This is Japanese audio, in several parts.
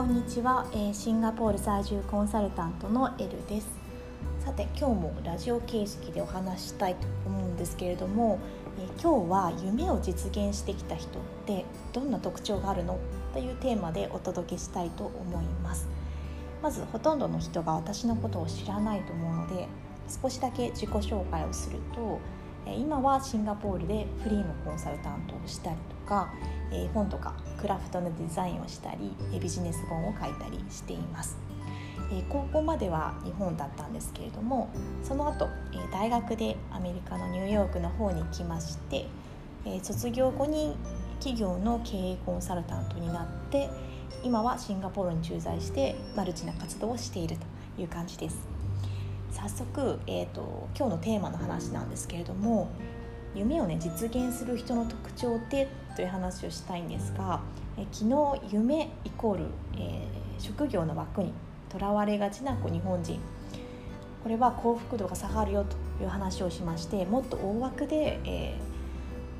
こんにちは、えー、シンガポール在住コンサルタントのエルです。さて今日もラジオ形式でお話したいと思うんですけれども、えー、今日は夢を実現してきた人ってどんな特徴があるの？というテーマでお届けしたいと思います。まずほとんどの人が私のことを知らないと思うので少しだけ自己紹介をすると今はシンガポールでフリーのコンサルタントをしたりとか本とかクラフトのデザインをしたりビジネス本を書いたりしています。え高校までは日本だったんですけれどもその後え大学でアメリカのニューヨークの方に来ましてえ卒業後に企業の経営コンサルタントになって今はシンガポールに駐在してマルチな活動をしているという感じです。早速、えーと、今日のテーマの話なんですけれども夢をね実現する人の特徴ってという話をしたいんですが、え昨日夢イコール、えー、職業の枠にとらわれがちな日本人これは幸福度が下がるよという話をしましてもっと大枠で、え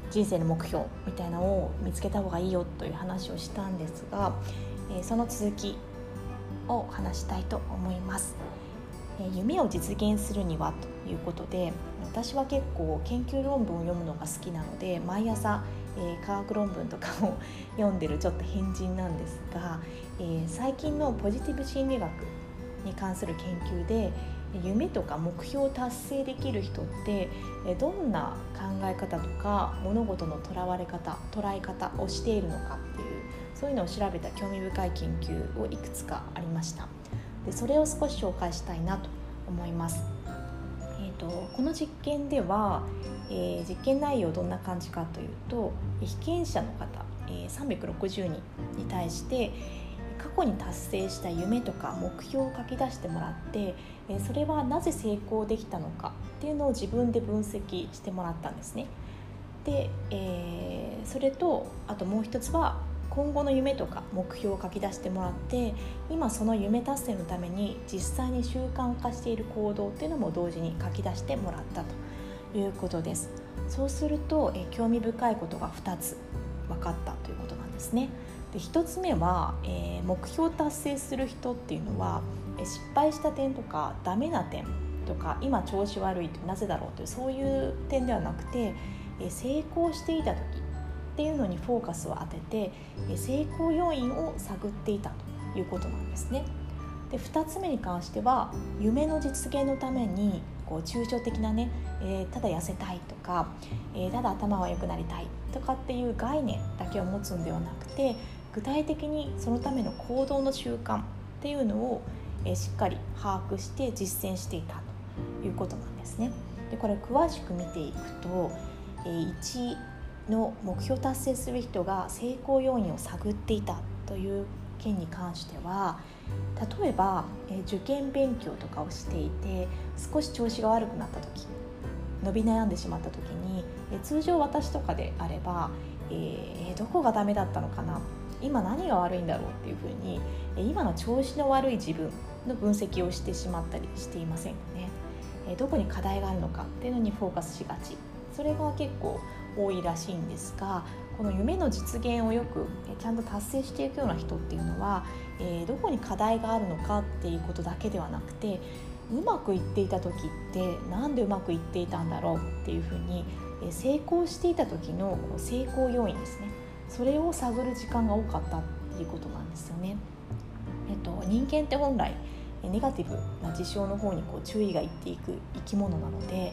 ー、人生の目標みたいなのを見つけた方がいいよという話をしたんですが、えー、その続きを話したいと思います。夢を実現するにはということで私は結構研究論文を読むのが好きなので毎朝、えー、科学論文とかを読んでるちょっと変人なんですが、えー、最近のポジティブ心理学に関する研究で夢とか目標を達成できる人ってどんな考え方とか物事のとらわれ方捉え方をしているのかっていうそういうのを調べた興味深い研究をいくつかありました。でそれを少し紹介したいなと思います。と、この実験では、えー、実験内容どんな感じかというと被験者の方、えー、360人に対して過去に達成した夢とか目標を書き出してもらって、えー、それはなぜ成功できたのかっていうのを自分で分析してもらったんですね。で、えー、それとあともう一つは今後の夢とか目標を書き出してもらって今その夢達成のために実際に習慣化している行動っていうのも同時に書き出してもらったということです。そうするとえ興味深いことが2つ分かったということなんですね。で1つ目は、えー、目標達成する人っていうのは失敗した点とかダメな点とか今調子悪いってなぜだろうというそういう点ではなくて成功していた時っていうのにフォーカスを当てて成功要因を探っていたということなんですね。で2つ目に関しては夢の実現のためにこう抽象的なね、えー、ただ痩せたいとか、えー、ただ頭は良くなりたいとかっていう概念だけを持つんではなくて具体的にそのための行動の習慣っていうのを、えー、しっかり把握して実践していたということなんですね。でこれ詳しく見ていくと、えー、1の目標達成する人が成功要因を探っていたという件に関しては例えば、受験勉強とかをしていて少し調子が悪くなった時伸び悩んでしまった時に、通常私とかであれば、えー、どこがダメだったのかな今何が悪いんだろうっていうふうに、今の調子の悪い自分の分析をしてしまったりしていませんよね。どこに課題があるのかっていうのにフォーカスしがちそれが結構多いらしいんですがこの夢の実現をよくちゃんと達成していくような人っていうのは、えー、どこに課題があるのかっていうことだけではなくてうまくいっていた時って何でうまくいっていたんだろうっていうふうに成功していた時の成功要因ですねそれを探る時間が多かったっていうことなんですよね。えっと、人間って本来ネガティブな事象の方にこう注意がいっていく生き物なので、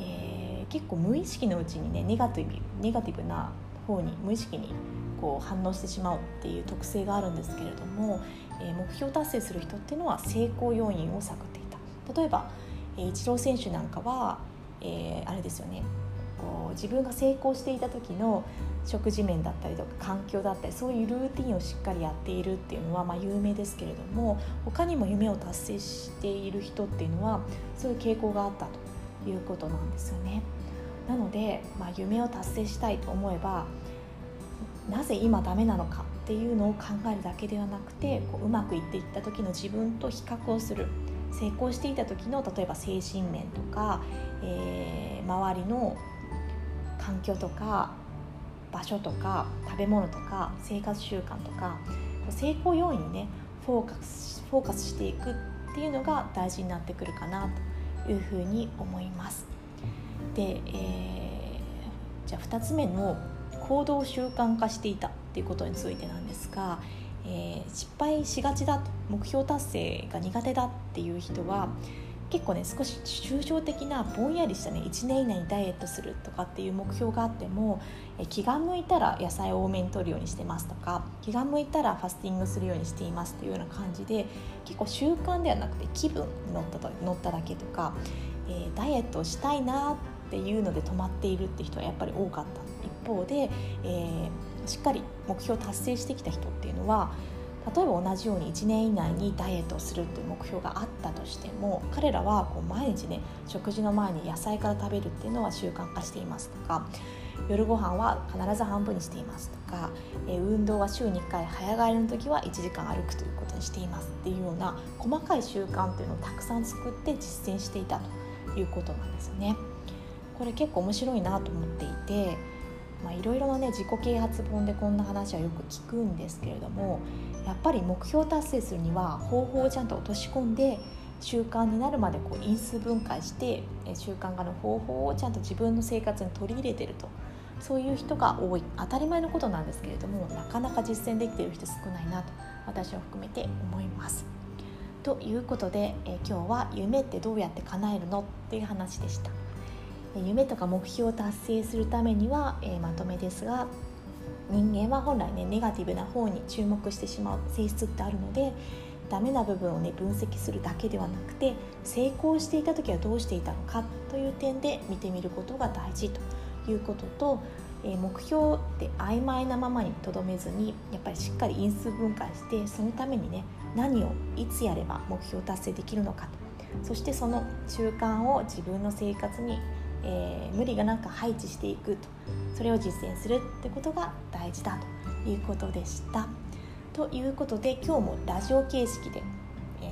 えー、結構無意識のうちにねネガティブネガティブな方に無意識にこう反応してしまうっていう特性があるんですけれども、えー、目標達成する人っていうのは成功要因を探っていた。例えば、えー、イチロー選手なんかは、えー、あれですよね。こう自分が成功していた時の食事面だったりとか環境だったりそういうルーティンをしっかりやっているっていうのはまあ有名ですけれども他にも夢を達成している人っていうのはそういう傾向があったと。いうことなんですよね。なので、まあ、夢を達成したいと思えばなぜ今ダメなのかっていうのを考えるだけではなくてこううまくいっていった時の自分と比較をする。成功していた時の例えば精神面とか、えー、周りの環境とか場所とか食べ物とか生活習慣とか成功要因にねフォーカスフォーカスしていくっていうのが大事になってくるかなというふうに思います。で、えー、じゃあ2つ目の行動習慣化していたっていうことについてなんですが、えー、失敗しがちだと目標達成が苦手だっていう人は結構ね少し抽象的なぼんやりしたね1年以内にダイエットするとかっていう目標があってもえ気が向いたら野菜を多めに摂るようにしてますとか気が向いたらファスティングするようにしていますというような感じで結構習慣ではなくて気分に乗ったと乗っただけとか、えー、ダイエットをしたいなっていうので止まっているって人はやっぱり多かった。一方で、えー、しっかり目標を達成してきた人っていうのは例えば同じように1年以内にダイエットをするという目標があったとしても彼らはこう毎日ね食事の前に野菜から食べるっていうのは習慣化していますとか夜ご飯は必ず半分にしていますとか、え運動は週に1回早帰りの時は1時間歩くということにしていますっていうような細かい習慣っていうのをたくさん作って実践していたということなんですよね。これ結構面白いなと思っていていろいろなね自己啓発本でこんな話はよく聞くんですけれどもやっぱり目標達成するには方法をちゃんと落とし込んで習慣になるまでこう因数分解して習慣化の方法をちゃんと自分の生活に取り入れてるとそういう人が多い当たり前のことなんですけれどもなかなか実践できている人少ないなと私を含めて思います。ということで、え今日は夢ってどうやって叶えるの？っていう話でした。夢とか目標を達成するためには、えまとめですが人間は本来ねネガティブな方に注目してしまう性質ってあるのでダメな部分をね分析するだけではなくて成功していた時はどうしていたのかという点で見てみることが大事ということと、え目標って曖昧なままにとどめずにやっぱりしっかり因数分解してそのためにね何をいつやれば目標達成できるのかと。そしてその習慣を自分の生活にえー、無理がなんか配置していくと。それを実践するってことが大事だと。いうことでした。ということで今日もラジオ形式で、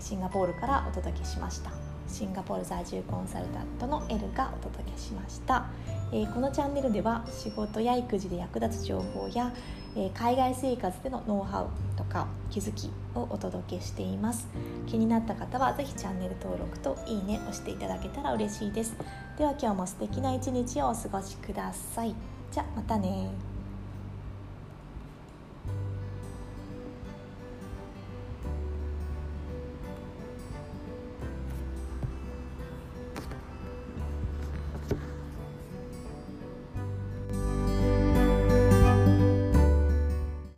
シンガポールからお届けしました。シンガポール在住コンサルタントのエルがお届けしました、えー、このチャンネルでは仕事や育児で役立つ情報や、えー、海外生活でのノウハウとか気づきをお届けしています。気になった方は是非チャンネル登録といいね押していただけたら嬉しいです。では今日も素敵な一日をお過ごしください。じゃまたね